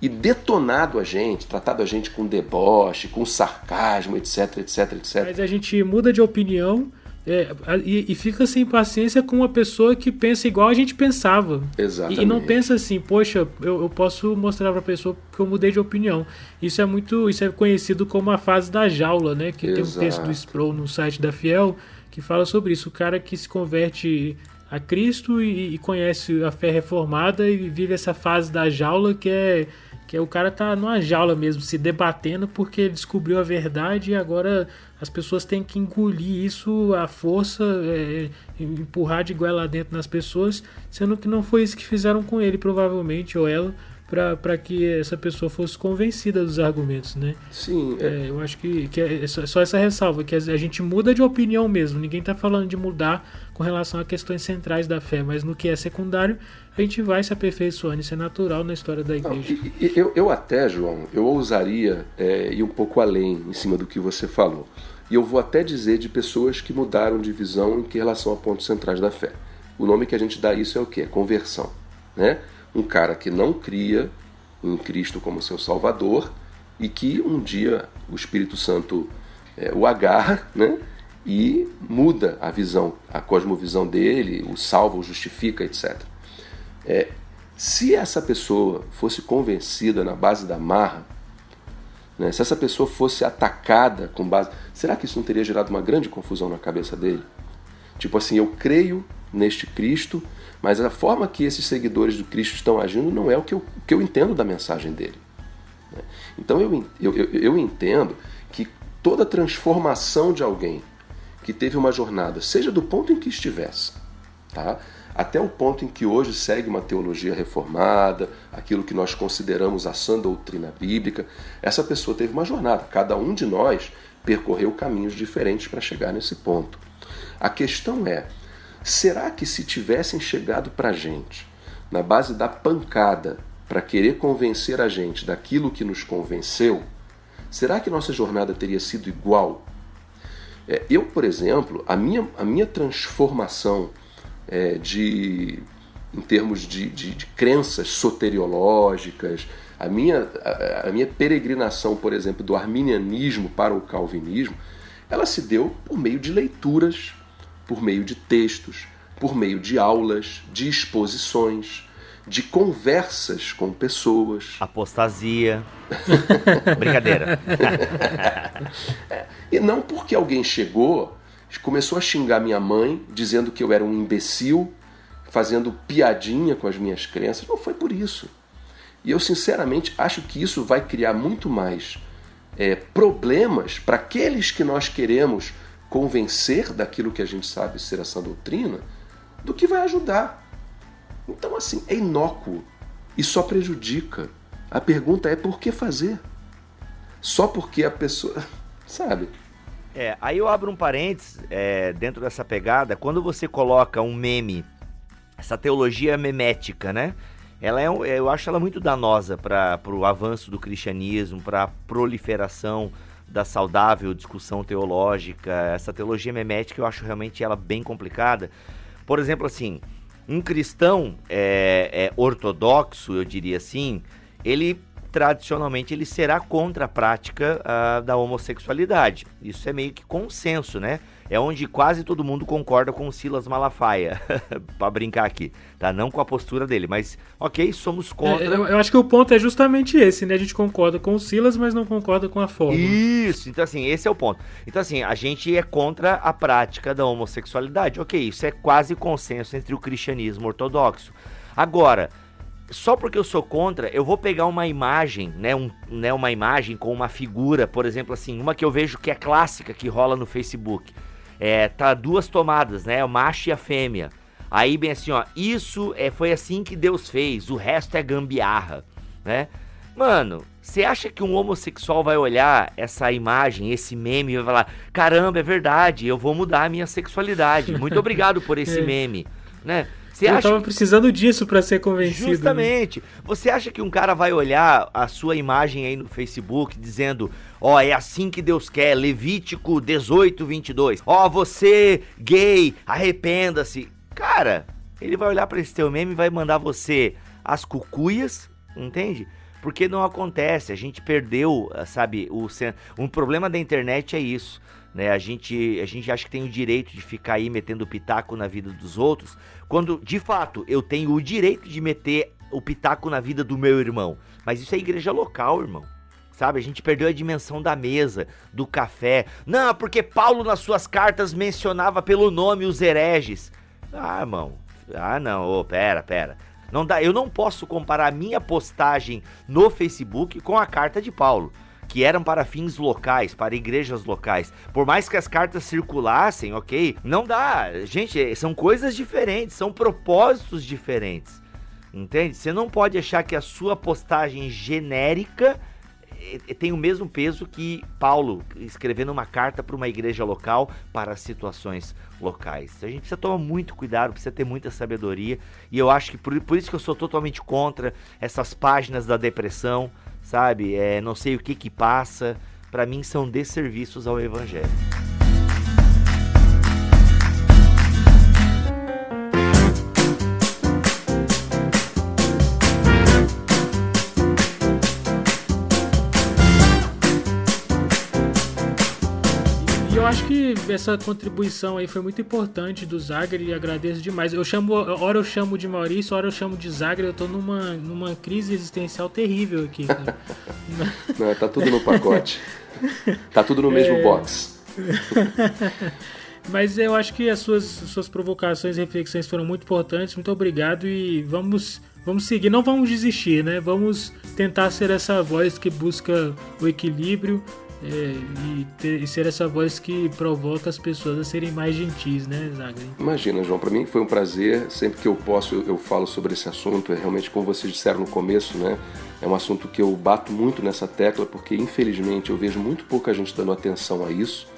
e detonado a gente, tratado a gente com deboche, com sarcasmo, etc, etc, etc.
Mas a gente muda de opinião é, e, e, fica sem paciência com uma pessoa que pensa igual a gente pensava.
Exatamente.
E, e não pensa assim, poxa, eu, eu posso mostrar para a pessoa que eu mudei de opinião. Isso é muito, isso é conhecido como a fase da jaula, né? Que Exato. tem um texto do Sproul no site da Fiel que fala sobre isso. O cara que se converte a Cristo e, e conhece a fé reformada e vive essa fase da jaula que é que é o cara tá numa jaula mesmo, se debatendo porque ele descobriu a verdade e agora as pessoas têm que engolir isso à força, é, empurrar de goela dentro nas pessoas, sendo que não foi isso que fizeram com ele, provavelmente, ou ela, para que essa pessoa fosse convencida dos argumentos, né?
Sim.
É... É, eu acho que, que é só essa ressalva, que a gente muda de opinião mesmo. Ninguém está falando de mudar com relação a questões centrais da fé, mas no que é secundário, a gente vai se aperfeiçoando. Isso é natural na história da igreja.
Não, eu, eu até, João, eu ousaria é, ir um pouco além em cima do que você falou. E eu vou até dizer de pessoas que mudaram de visão em relação a pontos centrais da fé. O nome que a gente dá isso é o que? É conversão. Né? Um cara que não cria em Cristo como seu Salvador e que um dia o Espírito Santo é, o agarra né, e muda a visão, a cosmovisão dele, o salva, o justifica, etc. É, se essa pessoa fosse convencida na base da marra, né, se essa pessoa fosse atacada com base. Será que isso não teria gerado uma grande confusão na cabeça dele? Tipo assim, eu creio neste Cristo, mas a forma que esses seguidores do Cristo estão agindo não é o que eu, o que eu entendo da mensagem dele. Né? Então eu, eu, eu entendo que toda transformação de alguém que teve uma jornada, seja do ponto em que estivesse, tá? até o ponto em que hoje segue uma teologia reformada, aquilo que nós consideramos a sã doutrina bíblica, essa pessoa teve uma jornada. Cada um de nós percorreu caminhos diferentes para chegar nesse ponto. A questão é, Será que se tivessem chegado para a gente na base da pancada para querer convencer a gente daquilo que nos convenceu, será que nossa jornada teria sido igual? É, eu, por exemplo, a minha, a minha transformação é, de em termos de, de, de, crenças soteriológicas, a minha, a, a minha peregrinação, por exemplo, do arminianismo para o calvinismo, ela se deu por meio de leituras por meio de textos, por meio de aulas, de exposições, de conversas com pessoas.
Apostasia. Brincadeira.
é, e não porque alguém chegou, começou a xingar minha mãe, dizendo que eu era um imbecil, fazendo piadinha com as minhas crenças. Não foi por isso. E eu, sinceramente, acho que isso vai criar muito mais é, problemas para aqueles que nós queremos convencer daquilo que a gente sabe ser essa doutrina do que vai ajudar. Então, assim, é inócuo e só prejudica. A pergunta é por que fazer? Só porque a pessoa. Sabe?
É, aí eu abro um parênteses é, dentro dessa pegada. Quando você coloca um meme, essa teologia memética, né? Ela é, eu acho ela muito danosa para o avanço do cristianismo, para a proliferação da saudável discussão teológica, essa teologia memética eu acho realmente ela bem complicada. Por exemplo, assim, um cristão é, é ortodoxo, eu diria assim, ele tradicionalmente ele será contra a prática uh, da homossexualidade. Isso é meio que consenso, né? É onde quase todo mundo concorda com o Silas Malafaia, para brincar aqui, tá? Não com a postura dele, mas ok, somos contra. É,
eu, eu, acho que o ponto é justamente esse, né? A gente concorda com o Silas, mas não concorda com a forma.
Isso, então assim, esse é o ponto. Então assim, a gente é contra a prática da homossexualidade. Ok, isso é quase consenso entre o cristianismo ortodoxo. Agora, só porque eu sou contra, eu vou pegar uma imagem, né, um, né, uma imagem com uma figura, por exemplo, assim, uma que eu vejo que é clássica, que rola no Facebook. É, tá duas tomadas, né, o macho e a fêmea. Aí bem assim, ó, isso é, foi assim que Deus fez, o resto é gambiarra, né? Mano, você acha que um homossexual vai olhar essa imagem, esse meme e vai falar: caramba, é verdade, eu vou mudar a minha sexualidade. Muito obrigado por esse é. meme, né?
Você eu acha... tava precisando disso para ser convencido.
Né? Justamente. Né? Você acha que um cara vai olhar a sua imagem aí no Facebook dizendo: Ó, oh, é assim que Deus quer, Levítico 18, 22. Ó, oh, você gay, arrependa-se. Cara, ele vai olhar para esse teu meme e vai mandar você as cucuias, entende? Porque não acontece, a gente perdeu, sabe, o um problema da internet é isso. Né? A, gente, a gente acha que tem o direito de ficar aí metendo pitaco na vida dos outros, quando de fato eu tenho o direito de meter o pitaco na vida do meu irmão. Mas isso é igreja local, irmão. Sabe, a gente perdeu a dimensão da mesa, do café. Não, porque Paulo nas suas cartas mencionava pelo nome os hereges. Ah, irmão. Ah, não. Oh, pera, pera. Não dá, eu não posso comparar a minha postagem no Facebook com a carta de Paulo que eram para fins locais, para igrejas locais. Por mais que as cartas circulassem, ok? Não dá. Gente, são coisas diferentes, são propósitos diferentes. Entende? Você não pode achar que a sua postagem genérica eh, tem o mesmo peso que Paulo escrevendo uma carta para uma igreja local para situações locais. A gente precisa tomar muito cuidado, precisa ter muita sabedoria. E eu acho que por, por isso que eu sou totalmente contra essas páginas da depressão, sabe? É, não sei o que que passa. Para mim são desserviços ao evangelho.
Essa contribuição aí foi muito importante do Zager e agradeço demais. Eu chamo, hora eu chamo de Maurício, hora eu chamo de Zager, eu tô numa, numa crise existencial terrível aqui.
Não, tá tudo no pacote. Tá tudo no mesmo é... box.
Mas eu acho que as suas, suas provocações e reflexões foram muito importantes. Muito obrigado e vamos, vamos seguir. Não vamos desistir, né? Vamos tentar ser essa voz que busca o equilíbrio, é, e, ter, e, ser essa voz que provoca as pessoas a serem mais gentis, né, Zaga?
Imagina, João, para mim foi um prazer. Sempre que eu posso, eu, eu, falo sobre esse assunto. É realmente, como vocês disseram no começo, né? É um assunto que eu bato muito nessa tecla, porque infelizmente eu vejo muito pouca gente dando atenção a isso.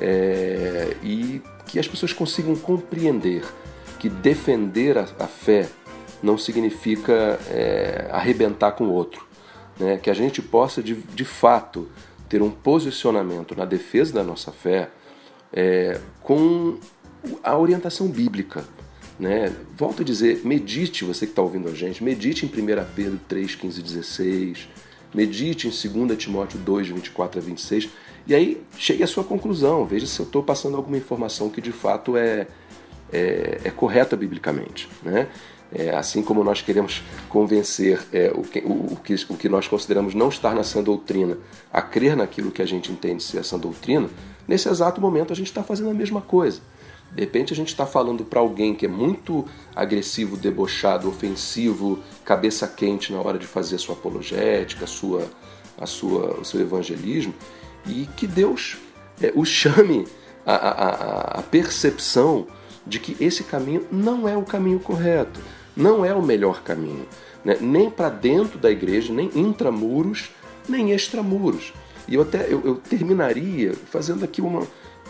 É, e que as pessoas consigam compreender que defender a, a fé não significa é, arrebentar com o outro. Né? Que a gente possa, de, de fato, ter um posicionamento na defesa da nossa fé é, com a orientação bíblica. Né? Volto a dizer, medite, você que está ouvindo a gente, medite em 1 Pedro 3, 15 e 16, medite em 2 Timóteo 2, 24 a 26, e aí chegue à sua conclusão, veja se eu estou passando alguma informação que de fato é, é, é correta biblicamente. Né? É, assim como nós queremos convencer é, o, que, o, o, que, o que nós consideramos não estar na sã doutrina a crer naquilo que a gente entende ser a sã doutrina, nesse exato momento a gente está fazendo a mesma coisa. De repente a gente está falando para alguém que é muito agressivo, debochado, ofensivo, cabeça quente na hora de fazer a sua apologética, a sua, a sua, o seu evangelismo, e que Deus é, o chame a, a percepção de que esse caminho não é o caminho correto não é o melhor caminho, né? nem para dentro da igreja, nem intramuros, nem extramuros. E eu até eu, eu terminaria fazendo aqui uma,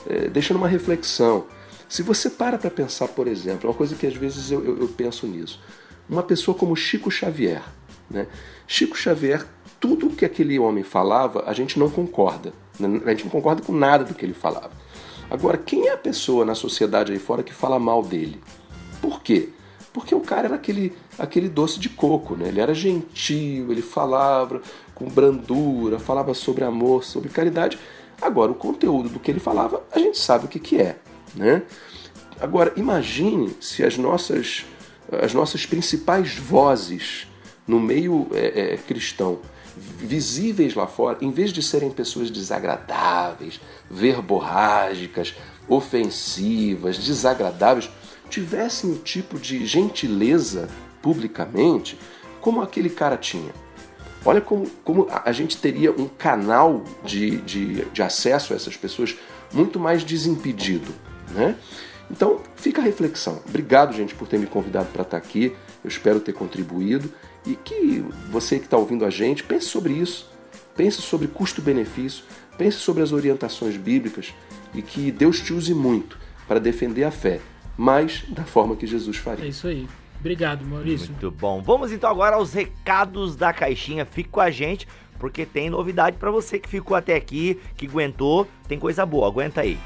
é, deixando uma reflexão. Se você para para pensar, por exemplo, é uma coisa que às vezes eu, eu, eu penso nisso, uma pessoa como Chico Xavier, né? Chico Xavier, tudo que aquele homem falava, a gente não concorda. Né? A gente não concorda com nada do que ele falava. Agora, quem é a pessoa na sociedade aí fora que fala mal dele? Por quê? Porque o cara era aquele, aquele doce de coco, né? Ele era gentil, ele falava com brandura, falava sobre amor, sobre caridade. Agora, o conteúdo do que ele falava, a gente sabe o que, que é, né? Agora, imagine se as nossas, as nossas principais vozes no meio é, é, cristão, visíveis lá fora, em vez de serem pessoas desagradáveis, verborrágicas, ofensivas, desagradáveis, tivessem o tipo de gentileza publicamente como aquele cara tinha. Olha como, como a gente teria um canal de, de, de acesso a essas pessoas muito mais desimpedido. Né? Então, fica a reflexão. Obrigado, gente, por ter me convidado para estar aqui. Eu espero ter contribuído e que você que está ouvindo a gente pense sobre isso. Pense sobre custo-benefício, pense sobre as orientações bíblicas e que Deus te use muito para defender a fé mas da forma que Jesus faria.
É isso aí. Obrigado, Maurício.
Muito bom. Vamos então agora aos recados da caixinha. Fique com a gente, porque tem novidade para você que ficou até aqui, que aguentou. Tem coisa boa, aguenta aí.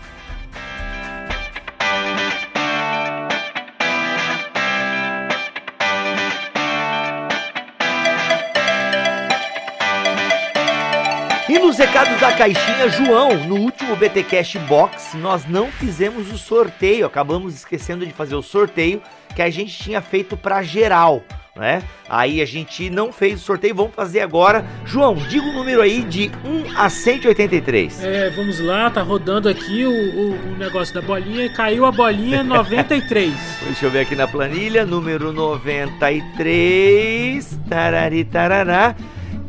Recados da caixinha, João, no último BTcast Box, nós não fizemos o sorteio, acabamos esquecendo de fazer o sorteio que a gente tinha feito para geral, né? Aí a gente não fez o sorteio, vamos fazer agora. João, diga o número aí de 1 a 183.
É, vamos lá, tá rodando aqui o, o, o negócio da bolinha e caiu a bolinha 93.
Deixa eu ver aqui na planilha, número 93. Tarari tarará.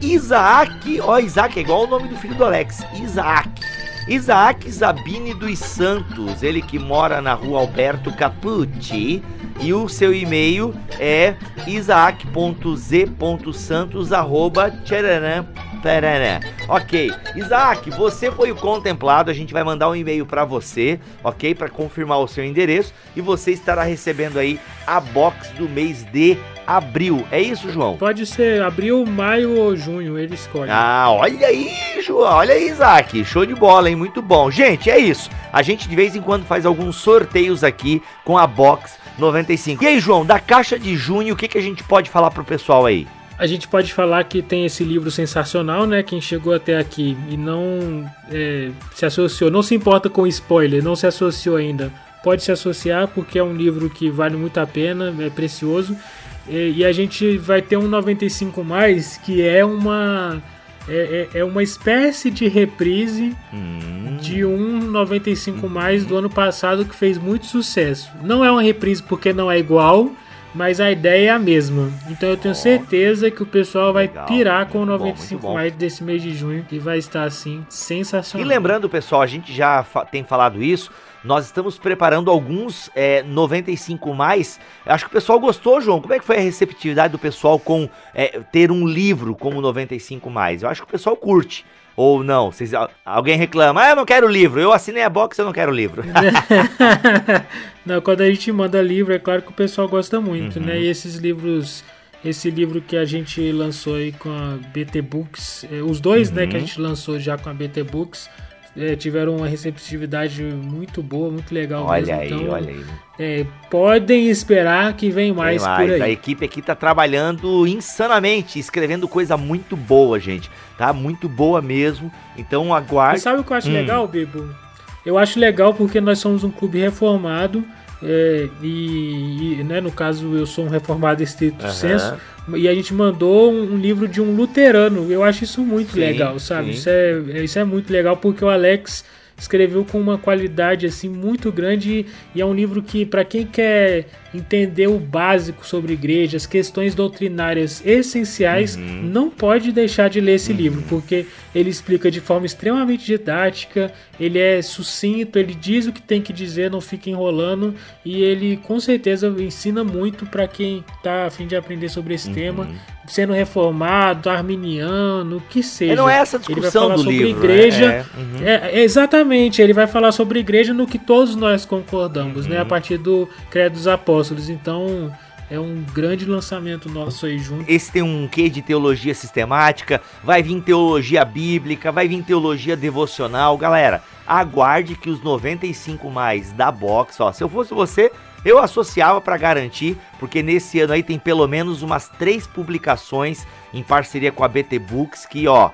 Isaac, ó, Isaac é igual o nome do filho do Alex, Isaac. Isaac Zabini dos Santos, ele que mora na rua Alberto Capucci, E o seu e-mail é isaac.z.santos@tcharanã Ok. Isaac, você foi o contemplado. A gente vai mandar um e-mail para você, ok? Para confirmar o seu endereço. E você estará recebendo aí a box do mês de abril. É isso, João?
Pode ser abril, maio ou junho, ele escolhe.
Ah, olha aí, João. Olha aí, Isaac. Show de bola, hein? Muito bom. Gente, é isso. A gente de vez em quando faz alguns sorteios aqui com a box 95. E aí, João, da caixa de junho, o que, que a gente pode falar pro pessoal aí?
a gente pode falar que tem esse livro sensacional, né? Quem chegou até aqui e não é, se associou, não se importa com spoiler, não se associou ainda, pode se associar porque é um livro que vale muito a pena, é precioso. E, e a gente vai ter um 95 mais que é uma é, é, é uma espécie de reprise hum. de um 95 mais do ano passado que fez muito sucesso. Não é uma reprise porque não é igual, mas a ideia é a mesma. Então eu tenho certeza que o pessoal vai legal, pirar com o 95 bom, mais desse mês de junho e vai estar assim sensacional.
E lembrando, pessoal, a gente já fa tem falado isso. Nós estamos preparando alguns é, 95 mais. Acho que o pessoal gostou, João. Como é que foi a receptividade do pessoal com é, ter um livro como 95 mais? Eu acho que o pessoal curte. Ou não? Vocês, alguém reclama, ah, eu não quero livro, eu assinei a box, eu não quero livro.
não, quando a gente manda livro, é claro que o pessoal gosta muito, né? uhum. né? E esses livros, esse livro que a gente lançou aí com a BT Books, é, os dois, uhum. né, que a uhum. gente lançou já com a BT Books, é, tiveram uma receptividade muito boa, muito legal.
Olha mesmo. aí, então, olha aí.
É, podem esperar que vem mais, mais, por aí.
A equipe aqui tá trabalhando insanamente, escrevendo coisa muito boa, gente. Tá? Muito boa mesmo. Então aguarde. E
sabe o que eu acho hum. legal, Bibo? Eu acho legal porque nós somos um clube reformado. É, e, e né, no caso eu sou um reformado estrito uhum. senso e a gente mandou um, um, livro de um luterano. Eu acho isso muito sim, legal, sabe? Isso é, isso é muito legal porque o Alex escreveu com uma qualidade assim muito grande e é um livro que para quem quer entender o básico sobre igreja, as questões doutrinárias essenciais, uhum. não pode deixar de ler esse uhum. livro, porque ele explica de forma extremamente didática, ele é sucinto, ele diz o que tem que dizer, não fica enrolando e ele com certeza ensina muito para quem está a fim de aprender sobre esse uhum. tema, sendo reformado, arminiano, o que seja.
não é essa discussão
ele vai falar sobre
livro,
igreja. Né? É, uhum. é, exatamente, ele vai falar sobre igreja no que todos nós concordamos, né, a uhum. partir do credo dos apóstolos apóstolos. Então é um grande lançamento nosso aí junto.
Esse tem um quê de teologia sistemática, vai vir teologia bíblica, vai vir teologia devocional. Galera, aguarde que os 95 mais da box, ó, se eu fosse você, eu associava para garantir, porque nesse ano aí tem pelo menos umas três publicações em parceria com a BT Books que, ó,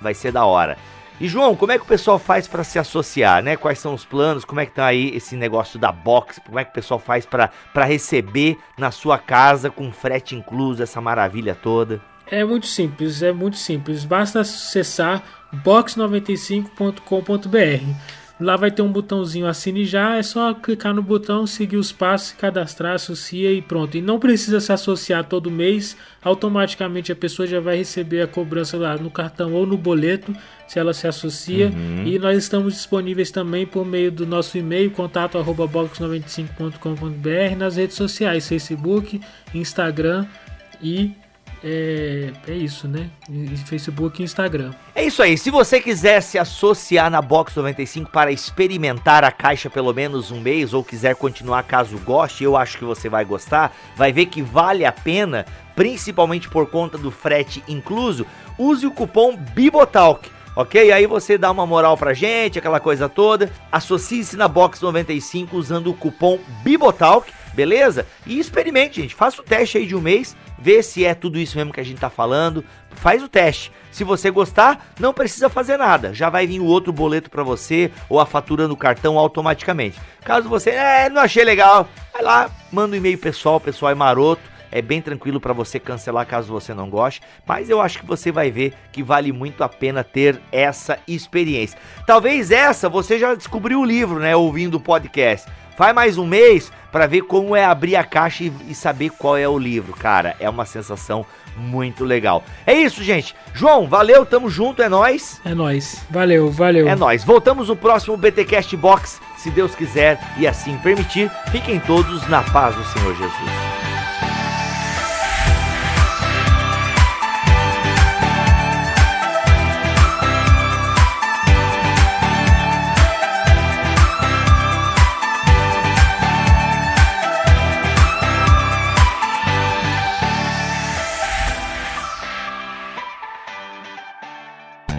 vai ser da hora. E João, como é que o pessoal faz para se associar, né? Quais são os planos? Como é que tá aí esse negócio da box? Como é que o pessoal faz para receber na sua casa com frete incluso essa maravilha toda?
É muito simples, é muito simples. Basta acessar box95.com.br. Lá vai ter um botãozinho assine já, é só clicar no botão, seguir os passos, cadastrar, associa e pronto. E não precisa se associar todo mês, automaticamente a pessoa já vai receber a cobrança lá no cartão ou no boleto, se ela se associa. Uhum. E nós estamos disponíveis também por meio do nosso e-mail, contato arroba box95.com.br, nas redes sociais, Facebook, Instagram e é, é isso, né? Facebook e Instagram.
É isso aí. Se você quiser se associar na Box 95 para experimentar a caixa pelo menos um mês ou quiser continuar caso goste, eu acho que você vai gostar. Vai ver que vale a pena, principalmente por conta do frete incluso. Use o cupom Bibotalk ok? Aí você dá uma moral pra gente, aquela coisa toda. Associe-se na Box 95 usando o cupom Bibotalk, beleza? E experimente, gente. Faça o teste aí de um mês vê se é tudo isso mesmo que a gente tá falando, faz o teste. Se você gostar, não precisa fazer nada, já vai vir o outro boleto para você ou a fatura no cartão automaticamente. Caso você é, não achei legal, vai lá, manda um e-mail pessoal, o pessoal é maroto, é bem tranquilo para você cancelar caso você não goste, mas eu acho que você vai ver que vale muito a pena ter essa experiência. Talvez essa você já descobriu o livro, né, ouvindo o podcast Faz mais um mês para ver como é abrir a caixa e, e saber qual é o livro. Cara, é uma sensação muito legal. É isso, gente. João, valeu, tamo junto, é nós.
É nós. Valeu, valeu.
É nós. Voltamos no próximo BTcast Box, se Deus quiser e assim permitir. Fiquem todos na paz do Senhor Jesus.